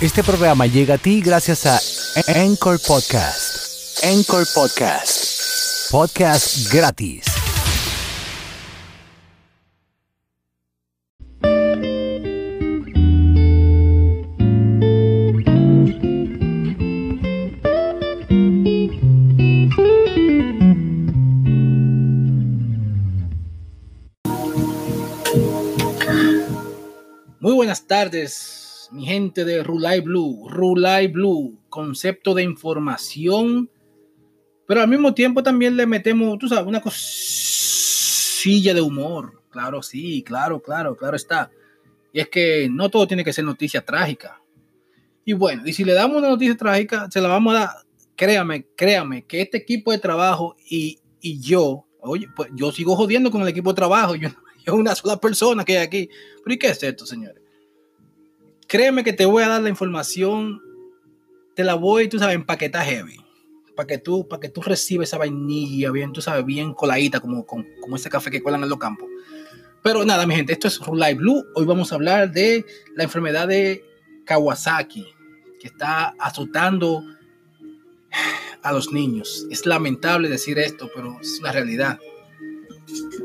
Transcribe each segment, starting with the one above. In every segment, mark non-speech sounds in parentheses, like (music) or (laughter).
Este programa llega a ti gracias a Encore Podcast. Encore Podcast. Podcast gratis. Muy buenas tardes, mi gente de Rulay Blue. Rulay Blue, concepto de información, pero al mismo tiempo también le metemos, tú sabes, una cosilla de humor. Claro, sí, claro, claro, claro está. Y es que no todo tiene que ser noticia trágica. Y bueno, y si le damos una noticia trágica, se la vamos a dar. Créame, créame, que este equipo de trabajo y, y yo, oye, pues yo sigo jodiendo con el equipo de trabajo. Yo, (laughs) yo una sola persona que hay aquí. Pero ¿y qué es esto, señores? Créeme que te voy a dar la información, te la voy, tú sabes, empaquetar heavy. Para que tú, para que tú recibes esa vainilla bien, tú sabes, bien coladita, como, como, como ese café que cuelan en los campos. Pero nada, mi gente, esto es Rulay Blue. Hoy vamos a hablar de la enfermedad de Kawasaki, que está azotando a los niños. Es lamentable decir esto, pero es una realidad.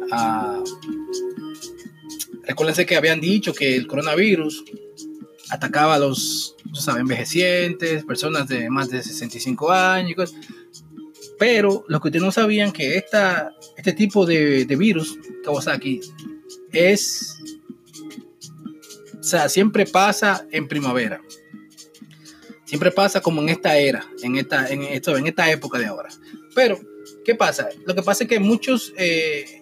Ah, recuérdense que habían dicho que el coronavirus atacaba a los ¿sabes? envejecientes, personas de más de 65 años. Pero lo que ustedes no sabían que esta, este tipo de, de virus, Kawasaki, es, o sea, siempre pasa en primavera. Siempre pasa como en esta era, en esta, en esto, en esta época de ahora. Pero, ¿qué pasa? Lo que pasa es que muchos eh,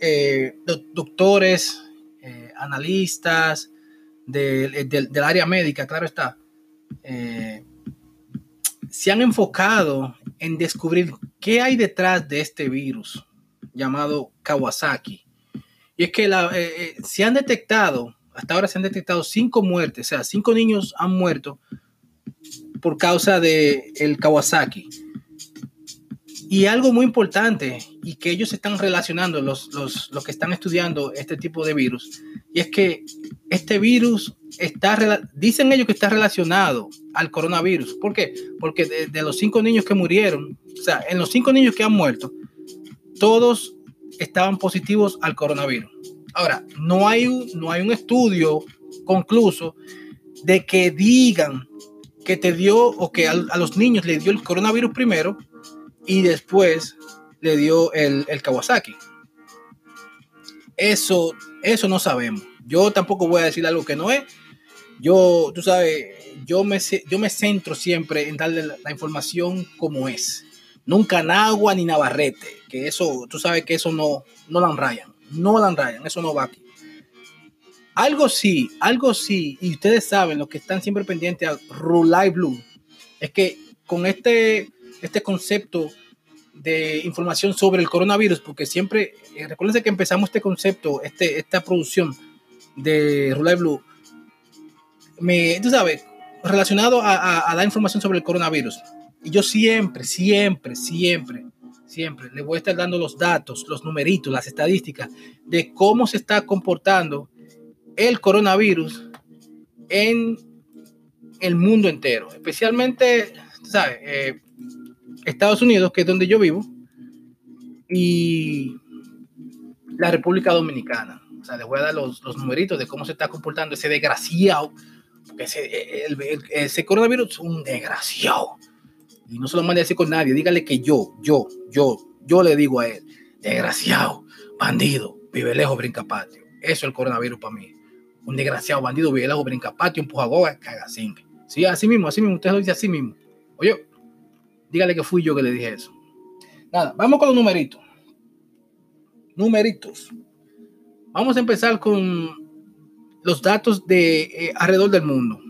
eh, doctores, eh, analistas de, de, del área médica, claro está, eh, se han enfocado en descubrir qué hay detrás de este virus llamado Kawasaki. Y es que eh, se han detectado, hasta ahora se han detectado cinco muertes, o sea, cinco niños han muerto por causa del el Kawasaki. Y algo muy importante, y que ellos están relacionando, los, los, los, que están estudiando este tipo de virus, y es que este virus está, dicen ellos que está relacionado al coronavirus. ¿Por qué? Porque de, los cinco niños que murieron, o sea, en los cinco niños que han muerto, todos estaban positivos al coronavirus. Ahora, no hay un, no hay un estudio concluso de que digan que te dio o que a los niños le dio el coronavirus primero y después le dio el, el, Kawasaki. Eso, eso no sabemos. Yo tampoco voy a decir algo que no es. Yo, tú sabes, yo me, yo me centro siempre en darle la, información como es. Nunca Nagua ni Navarrete, que eso, tú sabes que eso no, no la enrayan. No la enrayan, eso no va aquí. Algo sí, algo sí, y ustedes saben, los que están siempre pendientes a Rulay Blue, es que con este este concepto de información sobre el coronavirus, porque siempre, eh, que empezamos este concepto, este, esta producción de Rulay Blue, me, tú sabes, relacionado a, a, dar información sobre el coronavirus. Y yo siempre, siempre, siempre, siempre le voy a estar dando los datos, los numeritos, las estadísticas de cómo se está comportando el coronavirus en el mundo entero, especialmente, ¿sabes? Eh, Estados Unidos, que es donde yo vivo, y la República Dominicana. O sea, les voy a dar los, los numeritos de cómo se está comportando ese desgraciado, porque ese, el, el, ese coronavirus es un desgraciado. Y no se lo mande a decir con nadie, dígale que yo, yo, yo, yo le digo a él, desgraciado, bandido, vive lejos, brinca patio. Eso es el coronavirus para mí. Un desgraciado bandido, vive lejos, brinca patio, empuja goga, caga. Sí, así mismo, así mismo, usted lo dice así mismo. Oye, dígale que fui yo que le dije eso. Nada, vamos con los numeritos. Numeritos. Vamos a empezar con los datos de eh, alrededor del mundo.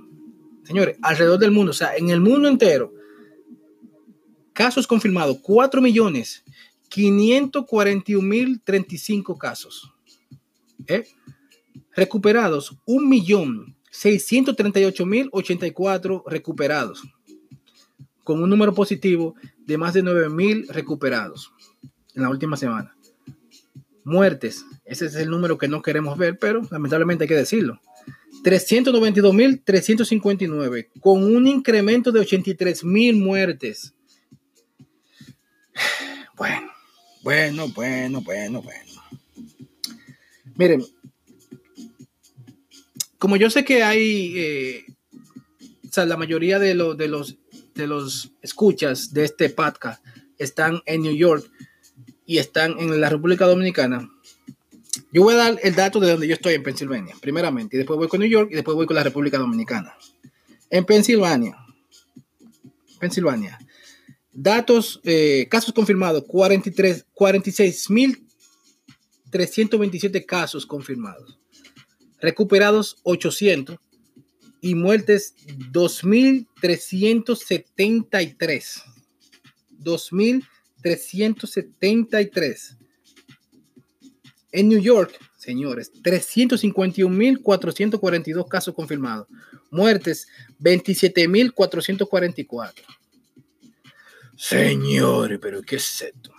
Señores, alrededor del mundo, o sea, en el mundo entero, casos confirmados, 4 millones 541 mil 35 casos. ¿Eh? Recuperados, 1 millón 638 mil 84 recuperados con un número positivo de más de 9.000 recuperados en la última semana. Muertes, ese es el número que no queremos ver, pero lamentablemente hay que decirlo. 392.359, con un incremento de 83.000 muertes. (sighs) Bueno, bueno, bueno, bueno, bueno. Miren, como yo sé que hay, eh, o sea, la mayoría de, de, los, de los escuchas de este podcast están en New York y están en la República Dominicana. Yo voy a dar el dato de donde yo estoy en Pensilvania, primeramente, y después voy con New York y después voy con la República Dominicana. En Pensilvania, Pensilvania, datos, eh, casos confirmados, 43, 46.327 casos confirmados recuperados 800 y muertes 2.373. 2.373. En New York, señores, 351.442 casos confirmados. Muertes 27.444. Señores, pero ¿qué es esto?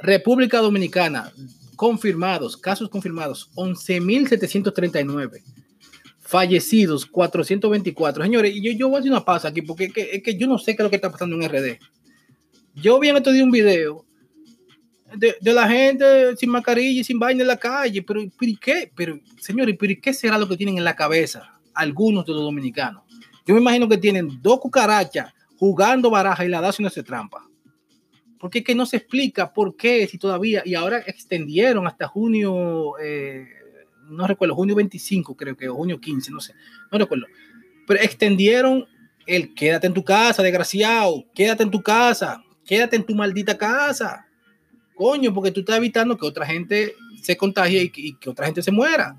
República Dominicana, confirmados, casos confirmados, 11.739. Fallecidos, 424. Señores, yo, yo voy a hacer una pausa aquí porque es que, yo no sé qué es lo que está pasando en RD. Yo vi en otro día un video de, la gente sin mascarilla y sin vaina en la calle, pero, pero qué? Pero, señores, pero ¿qué será lo que tienen en la cabeza algunos de los dominicanos? Yo me imagino que tienen dos cucarachas jugando baraja y la da si no se trampa porque es que no se explica por qué, si todavía, y ahora extendieron hasta junio, eh, no recuerdo, junio 25 creo que, o junio 15, no sé, no recuerdo, pero extendieron el quédate en tu casa, desgraciado, quédate en tu casa, quédate en tu maldita casa, coño, porque tú estás evitando que otra gente se contagie y, que otra gente se muera.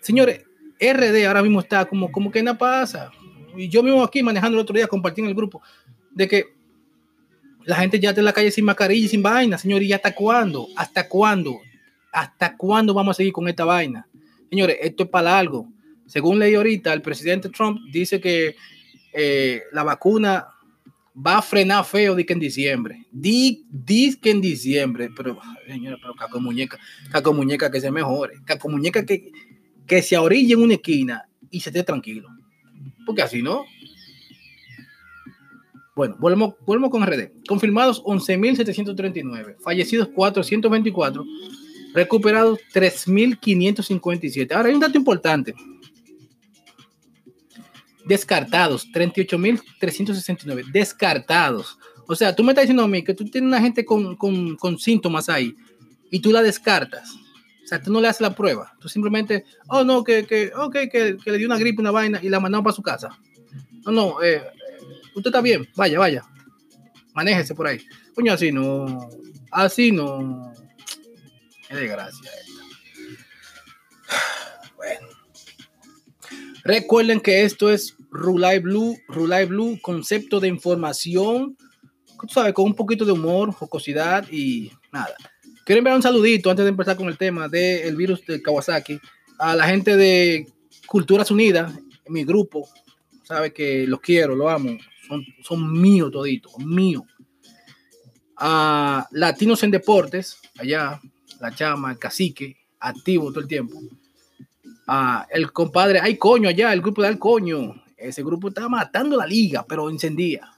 Señores, RD ahora mismo está como, como que nada pasa. Y yo mismo aquí manejando el otro día, compartí en el grupo, de que la gente ya está en la calle sin mascarilla y sin vaina, señores. ¿Y hasta cuándo? ¿Hasta cuándo? ¿Hasta cuándo vamos a seguir con esta vaina? Señores, esto es para algo. Según leí ahorita, el presidente Trump dice que eh, la vacuna va a frenar feo di que en diciembre. Di, que en diciembre. Pero, señores, pero caco muñeca, caco muñeca que se mejore. Caco muñeca que, que se orille en una esquina y se esté tranquilo. Porque así no. Bueno, volvemos, volvemos con RD. Confirmados 11.739, fallecidos 424, recuperados 3.557. Ahora hay un dato importante. Descartados, 38.369. Descartados. O sea, tú me estás diciendo a mí que tú tienes una gente con, síntomas ahí y tú la descartas. O sea, tú no le haces la prueba. Tú simplemente, oh, no, que, que, okay, que, que le dio una gripe, una vaina y la mandamos para su casa. No, no, eh, usted está bien, vaya, vaya, manéjese por ahí. Coño, así no, así no. Qué desgracia esta. (sighs) Bueno. Recuerden que esto es Rulay Blue, Rulay Blue, concepto de información, tú sabes, con un poquito de humor, jocosidad y nada. Quiero enviar un saludito antes de empezar con el tema del virus de Kawasaki a la gente de Culturas Unidas, mi grupo. Sabe que los quiero, lo amo son, míos toditos, míos. A Latinos en Deportes, allá, la chama, el cacique, activo todo el tiempo. A el compadre, hay coño allá, el grupo de Al Coño. Ese grupo estaba matando la liga, pero encendía.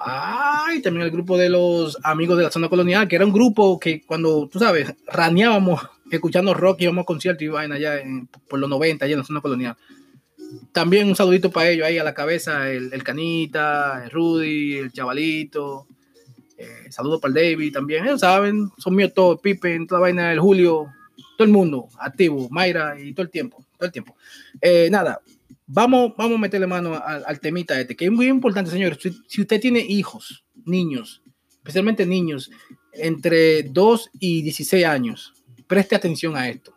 Ay, también el grupo de los amigos de la zona colonial, que era un grupo que cuando, tú sabes, raneábamos escuchando rock y íbamos a conciertos y vaina allá por los 90, allá en la zona colonial. También un saludito para ellos ahí a la cabeza, el, Canita, el Rudy, el Chavalito. Eh, saludos para el David también. Ellos saben, son míos todos, Pippen, toda vaina, el Julio, todo el mundo activo, Mayra y todo el tiempo, todo el tiempo. Eh, nada, vamos, vamos a meterle mano al, temita este, que es muy importante, señores. Si, usted tiene hijos, niños, especialmente niños entre 2 y 16 años, preste atención a esto.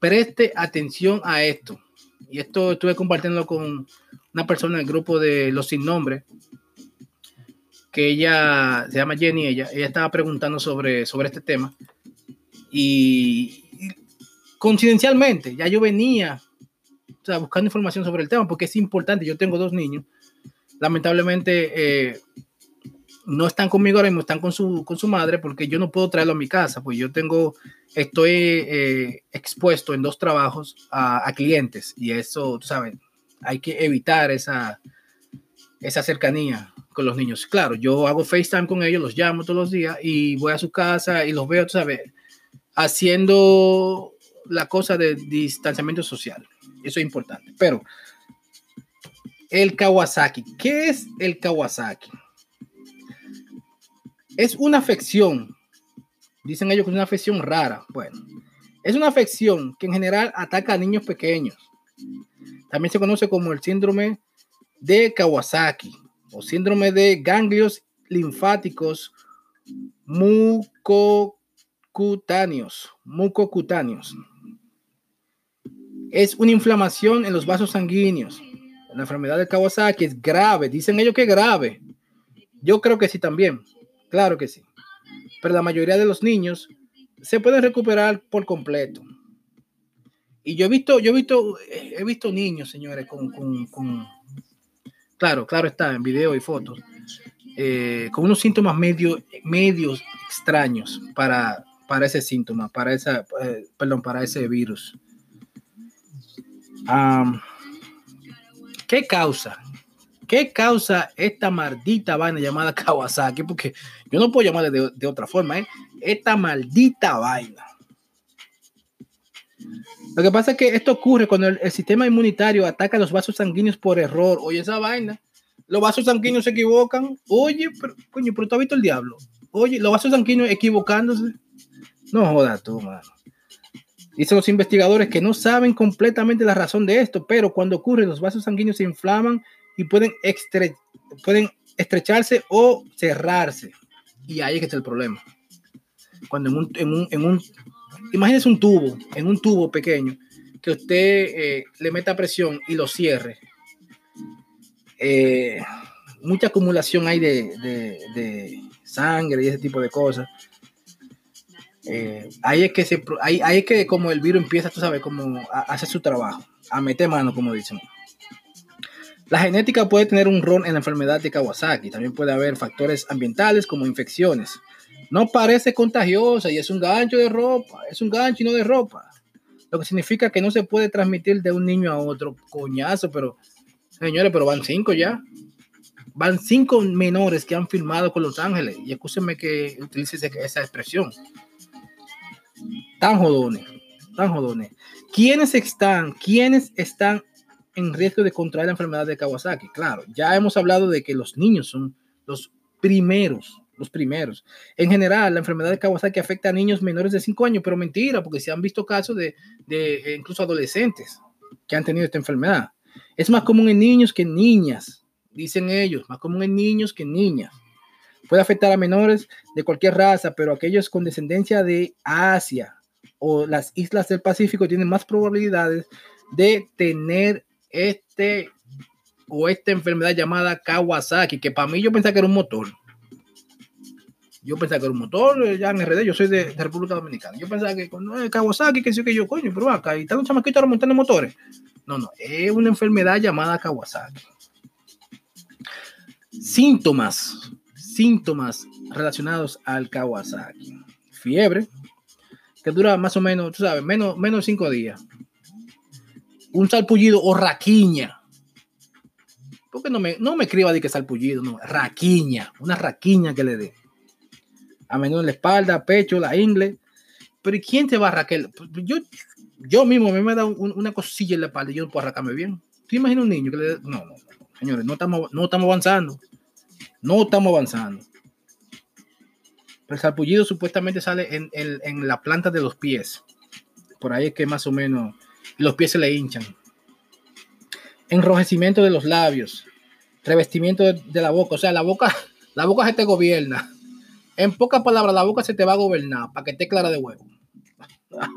Preste atención a esto y esto estuve compartiendo con una persona del grupo de Los Sin Nombre, que ella se llama Jenny, ella, ella estaba preguntando sobre, sobre este tema. Y, coincidencialmente, ya yo venía buscando información sobre el tema, porque es importante. Yo tengo dos niños. Lamentablemente, eh, no están conmigo ahora mismo, están con su, con su madre porque yo no puedo traerlo a mi casa, pues yo tengo, estoy eh, expuesto en dos trabajos a, a, clientes y eso, tú sabes, hay que evitar esa, esa cercanía con los niños. Claro, yo hago FaceTime con ellos, los llamo todos los días y voy a su casa y los veo, tú sabes, haciendo la cosa de distanciamiento social. Eso es importante. Pero el Kawasaki, ¿qué es el Kawasaki? Es una afección. Dicen ellos que es una afección rara. Bueno, es una afección que en general ataca a niños pequeños. También se conoce como el síndrome de Kawasaki o síndrome de ganglios linfáticos mucocutáneos. Mucocutáneos. Es una inflamación en los vasos sanguíneos. La enfermedad de Kawasaki es grave. Dicen ellos que es grave. Yo creo que sí también. Claro que sí. Pero la mayoría de los niños se pueden recuperar por completo. Y yo he visto, yo he visto, he visto niños, señores, con, claro, claro está, en video y fotos, eh, con unos síntomas medio, medios extraños para, para ese síntoma, para esa, eh, perdón, para ese virus. ¿Qué causa? ¿Qué causa esta maldita vaina llamada (laughs) Kawasaki? Porque yo no puedo llamarle de, otra forma, ¿eh? Esta maldita vaina. Lo que pasa es que esto ocurre cuando el, sistema inmunitario ataca los vasos sanguíneos por error. Oye, esa vaina. Los vasos sanguíneos se equivocan. Oye, pero, coño, pero tú has visto el diablo. Oye, los vasos sanguíneos equivocándose. No jodas tú, mano. Dicen los investigadores que no saben completamente la razón de esto, pero cuando ocurre, los vasos sanguíneos se inflaman y pueden, pueden estrecharse o cerrarse. Y ahí es que está el problema. Cuando en un, en un, en un imagínese un tubo, en un tubo pequeño, que usted eh, le meta presión y lo cierre. Eh, mucha acumulación hay de, de, sangre y ese tipo de cosas. Eh, ahí es que se, ahí, es que como el virus empieza, tú sabes, como a hacer su trabajo, a meter mano, como dicen. La genética puede tener un rol en la enfermedad de Kawasaki. También puede haber factores ambientales como infecciones. No parece contagiosa y es un gancho de ropa. Es un gancho y no de ropa. Lo que significa que no se puede transmitir de un niño a otro. Coñazo, pero señores, pero van cinco ya. Van cinco menores que han filmado con Los Ángeles. Y escúchenme que utilice esa expresión. Tan jodones, tan jodones. ¿Quiénes están, quiénes están en riesgo de contraer la enfermedad de Kawasaki. Claro, ya hemos hablado de que los niños son los primeros, los primeros. En general, la enfermedad de Kawasaki afecta a niños menores de 5 años, pero mentira, porque se han visto casos de, de eh, incluso adolescentes que han tenido esta enfermedad. Es más común en niños que en niñas, dicen ellos, más común en niños que en niñas. Puede afectar a menores de cualquier raza, pero aquellos con descendencia de Asia o las islas del Pacífico tienen más probabilidades de tener este o esta enfermedad llamada Kawasaki, que para mí yo pensaba que era un motor. Yo pensaba que era un motor, eh, ya en RD, yo soy de, República Dominicana. Yo pensaba que con no, Kawasaki, que sí que yo, coño, pero acá, y está un chamaquito ahora montando motores. No, no, es una enfermedad llamada Kawasaki. Síntomas, síntomas relacionados al Kawasaki. Fiebre, que dura más o menos, tú sabes, menos, menos cinco días un salpullido o raquiña. Porque no me, no me escriba de que salpullido, no, raquiña, una raquiña que le dé. A menudo en la espalda, pecho, la ingle. Pero ¿y quién te va a raquel? Yo, yo mismo me, me da una cosilla en la espalda y yo no puedo arrancarme bien. ¿Tú imaginas un niño que le dé? No, no, señores, no estamos, no estamos avanzando. No estamos avanzando. El salpullido supuestamente sale en, en, en la planta de los pies. Por ahí es que más o menos los pies se le hinchan. Enrojecimiento de los labios, revestimiento de, la boca, o sea, la boca, (laughs) la boca se te gobierna. En pocas palabras, la boca se te va a gobernar para que esté clara de huevo. (laughs)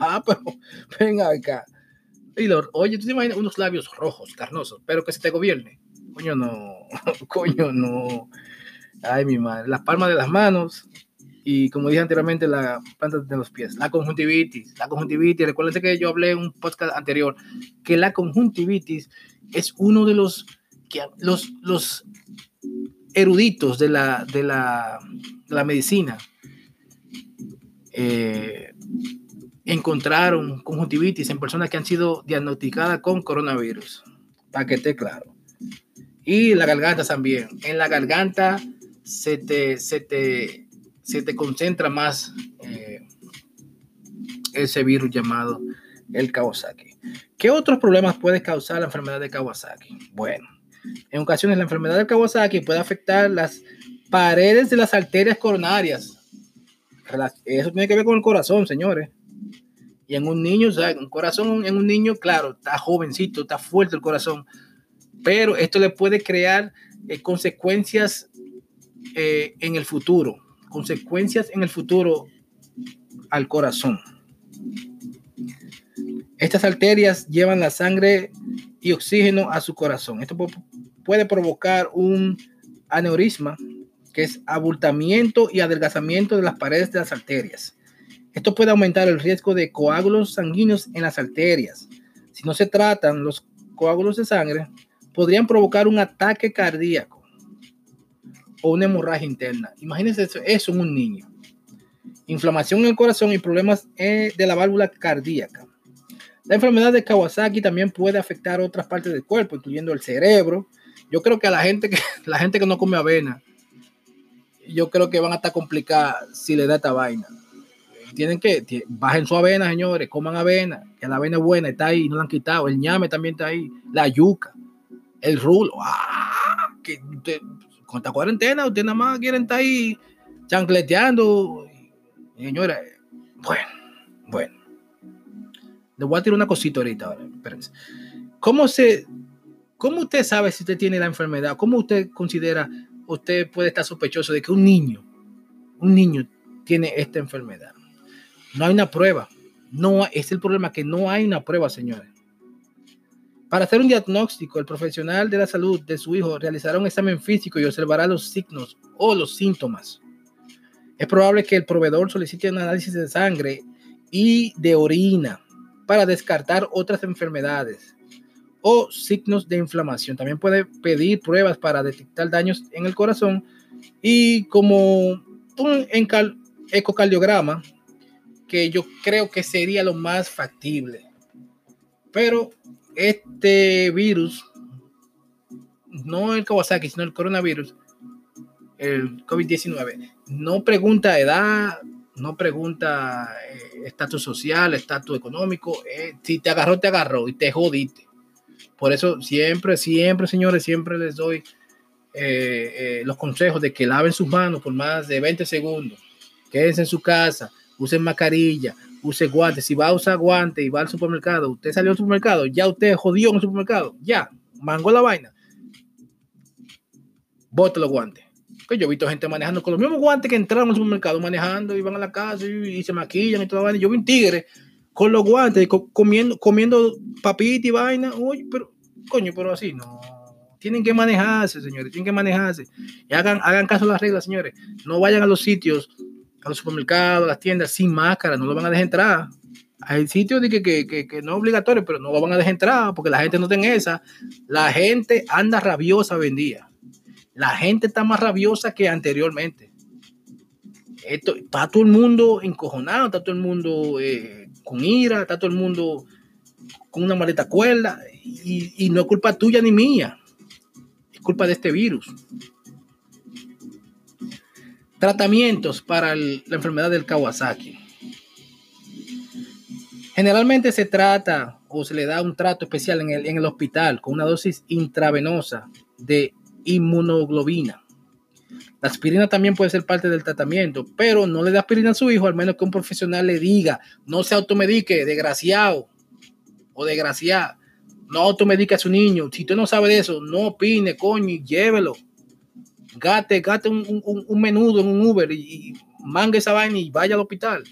Ah, pero venga acá. Y oye, tú te imaginas unos labios rojos, carnosos, pero que se te gobierne. Coño, no. (laughs) Coño, no. Ay, mi madre. Las palmas de las manos, y como dije anteriormente, la planta de los pies, la conjuntivitis, la conjuntivitis, recuerden que yo hablé en un podcast anterior que la conjuntivitis es uno de los, que, los, los eruditos de la, de la, la medicina eh, encontraron conjuntivitis en personas que han sido diagnosticadas con coronavirus, para que esté claro. Y la garganta también. En la garganta se te, se te, se te concentra más eh, ese virus llamado el Kawasaki. ¿Qué otros problemas puede causar la enfermedad de Kawasaki? Bueno, en ocasiones la enfermedad de Kawasaki puede afectar las paredes de las arterias coronarias. Eso tiene que ver con el corazón, señores. Y en un niño, o un corazón en un niño, claro, está jovencito, está fuerte el corazón, pero esto le puede crear eh, consecuencias eh, en el futuro, consecuencias en el futuro al corazón. Estas arterias llevan la sangre y oxígeno a su corazón. Esto puede provocar un aneurisma, que es abultamiento y adelgazamiento de las paredes de las arterias. Esto puede aumentar el riesgo de coágulos sanguíneos en las arterias. Si no se tratan los coágulos de sangre, podrían provocar un ataque cardíaco o una hemorragia interna. Imagínense eso, en un niño. Inflamación en el corazón y problemas eh, de la válvula cardíaca. La enfermedad de Kawasaki también puede afectar otras partes del cuerpo, incluyendo el cerebro. Yo creo que a la gente que, (laughs) la gente que no come avena, yo creo que van a estar complicadas si le da esta vaina. Tienen que, bajen su avena, señores, coman avena, que la avena es buena, está ahí, no la han quitado. El ñame también está ahí, la yuca, el rulo. ¡Ah! Que con esta cuarentena, ustedes nada más quieren estar ahí chancleteando. Señora, bueno, bueno. Le voy a tirar una cosita ahorita. Ahora. ¿Cómo, se, ¿Cómo usted sabe si usted tiene la enfermedad? ¿Cómo usted considera, usted puede estar sospechoso de que un niño, un niño tiene esta enfermedad? No hay una prueba. No, es el problema que no hay una prueba, señores. Para hacer un diagnóstico, el profesional de la salud de su hijo realizará un examen físico y observará los signos o los síntomas. Es probable que el proveedor solicite un análisis de sangre y de orina para descartar otras enfermedades o signos de inflamación. También puede pedir pruebas para detectar daños en el corazón y como un ecocardiograma, que yo creo que sería lo más factible. Pero este virus, no el Kawasaki, sino el coronavirus, el COVID-19, no pregunta edad, no pregunta eh, estatus social, estatus económico. Eh, si te agarró, te agarró y te jodiste. Por eso siempre, siempre, señores, siempre les doy eh, los consejos de que laven sus manos por más de 20 segundos. Quédense en su casa, usen mascarilla, use guantes. Si va a usar guantes y va al supermercado, usted salió al supermercado, ya usted jodió en el supermercado, ya, mango la vaina. Bote los guantes. Que yo he visto gente manejando con los mismos guantes que entraron al supermercado, manejando y a la casa y, se maquillan y toda vaina. Yo vi un tigre con los guantes, comiendo, comiendo papita y vaina. Oye, pero, coño, pero así no. Tienen que manejarse, señores, tienen que manejarse. Y hagan, hagan caso a las reglas, señores. No vayan a los sitios a los supermercados, a las tiendas sin máscara, no lo van a dejar entrar. Hay sitios que, que, que, no es obligatorio, pero no lo van a dejar entrar porque la gente no tiene esa. La gente anda rabiosa hoy en día. La gente está más rabiosa que anteriormente. Esto, está todo el mundo encojonado, está todo el mundo eh, con ira, está todo el mundo con una maleta cuerda y, y no es culpa tuya ni mía, es culpa de este virus. Tratamientos para la enfermedad del Kawasaki. Generalmente se trata o se le da un trato especial en el, en el hospital con una dosis intravenosa de inmunoglobina. La aspirina también puede ser parte del tratamiento, pero no le da aspirina a su hijo, al menos que un profesional le diga, no se automedique, desgraciado o desgraciada. No automedique a su niño. Si usted no sabe de eso, no opine, coño, llévelo gate, gate un, menudo en un Uber y, mangue esa vaina y vaya al hospital.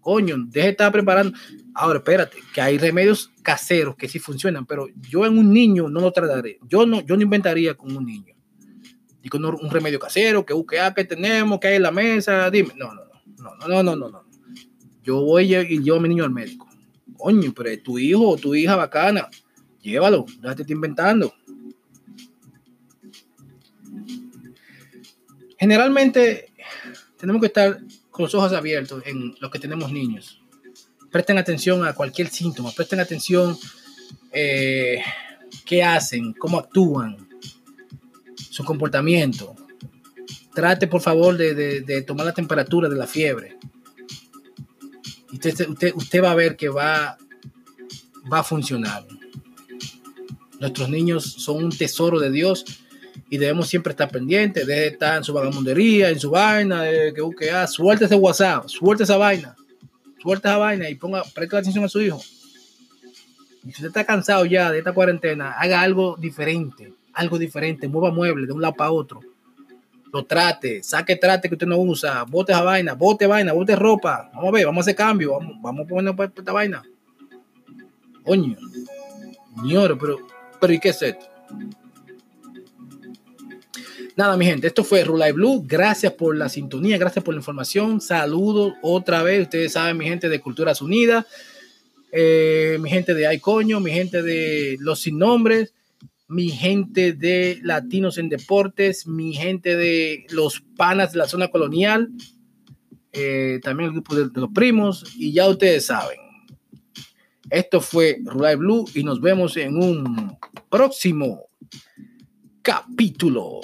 Coño, deje de estar preparando. Ahora, espérate, que hay remedios caseros que sí funcionan, pero yo en un niño no lo trataré. Yo no, yo no inventaría con un niño. Con un remedio casero, que, que, ah, que tenemos, que hay en la mesa, dime. No, no, no, no, no, no, no. Yo voy y llevo a mi niño al médico. Coño, pero tu hijo o tu hija bacana. Llévalo, ya te estoy inventando. Generalmente tenemos que estar con los ojos abiertos en los que tenemos niños. Presten atención a cualquier síntoma, presten atención eh, qué hacen, cómo actúan, su comportamiento. Trate por favor de, tomar la temperatura de la fiebre. Usted, va a ver que va, a funcionar. Nuestros niños son un tesoro de Dios y debemos siempre estar pendientes, de estar en su vagamundería, en su vaina, de que busque, ah, suelte ese WhatsApp, suelte esa vaina, suelte esa vaina y ponga, preste atención a su hijo. Si usted está cansado ya de esta cuarentena, haga algo diferente, algo diferente, mueva muebles de un lado para otro. Lo trate, saque trate que usted no usa, bote esa vaina, bote vaina, bote ropa. Vamos a ver, vamos a hacer cambio, vamos, vamos a poner esta vaina. Coño, señor, pero, pero ¿y qué es esto? Nada, mi gente, esto fue Rulay Blue. Gracias por la sintonía, gracias por la información. Saludos otra vez. Ustedes saben, mi gente de Culturas Unidas, eh, mi gente de Ay Coño, mi gente de Los Sin Nombres, mi gente de Latinos en Deportes, mi gente de Los Panas de la Zona Colonial, eh, también el grupo de, los primos, y ya ustedes saben. Esto fue Rulay Blue y nos vemos en un próximo capítulo.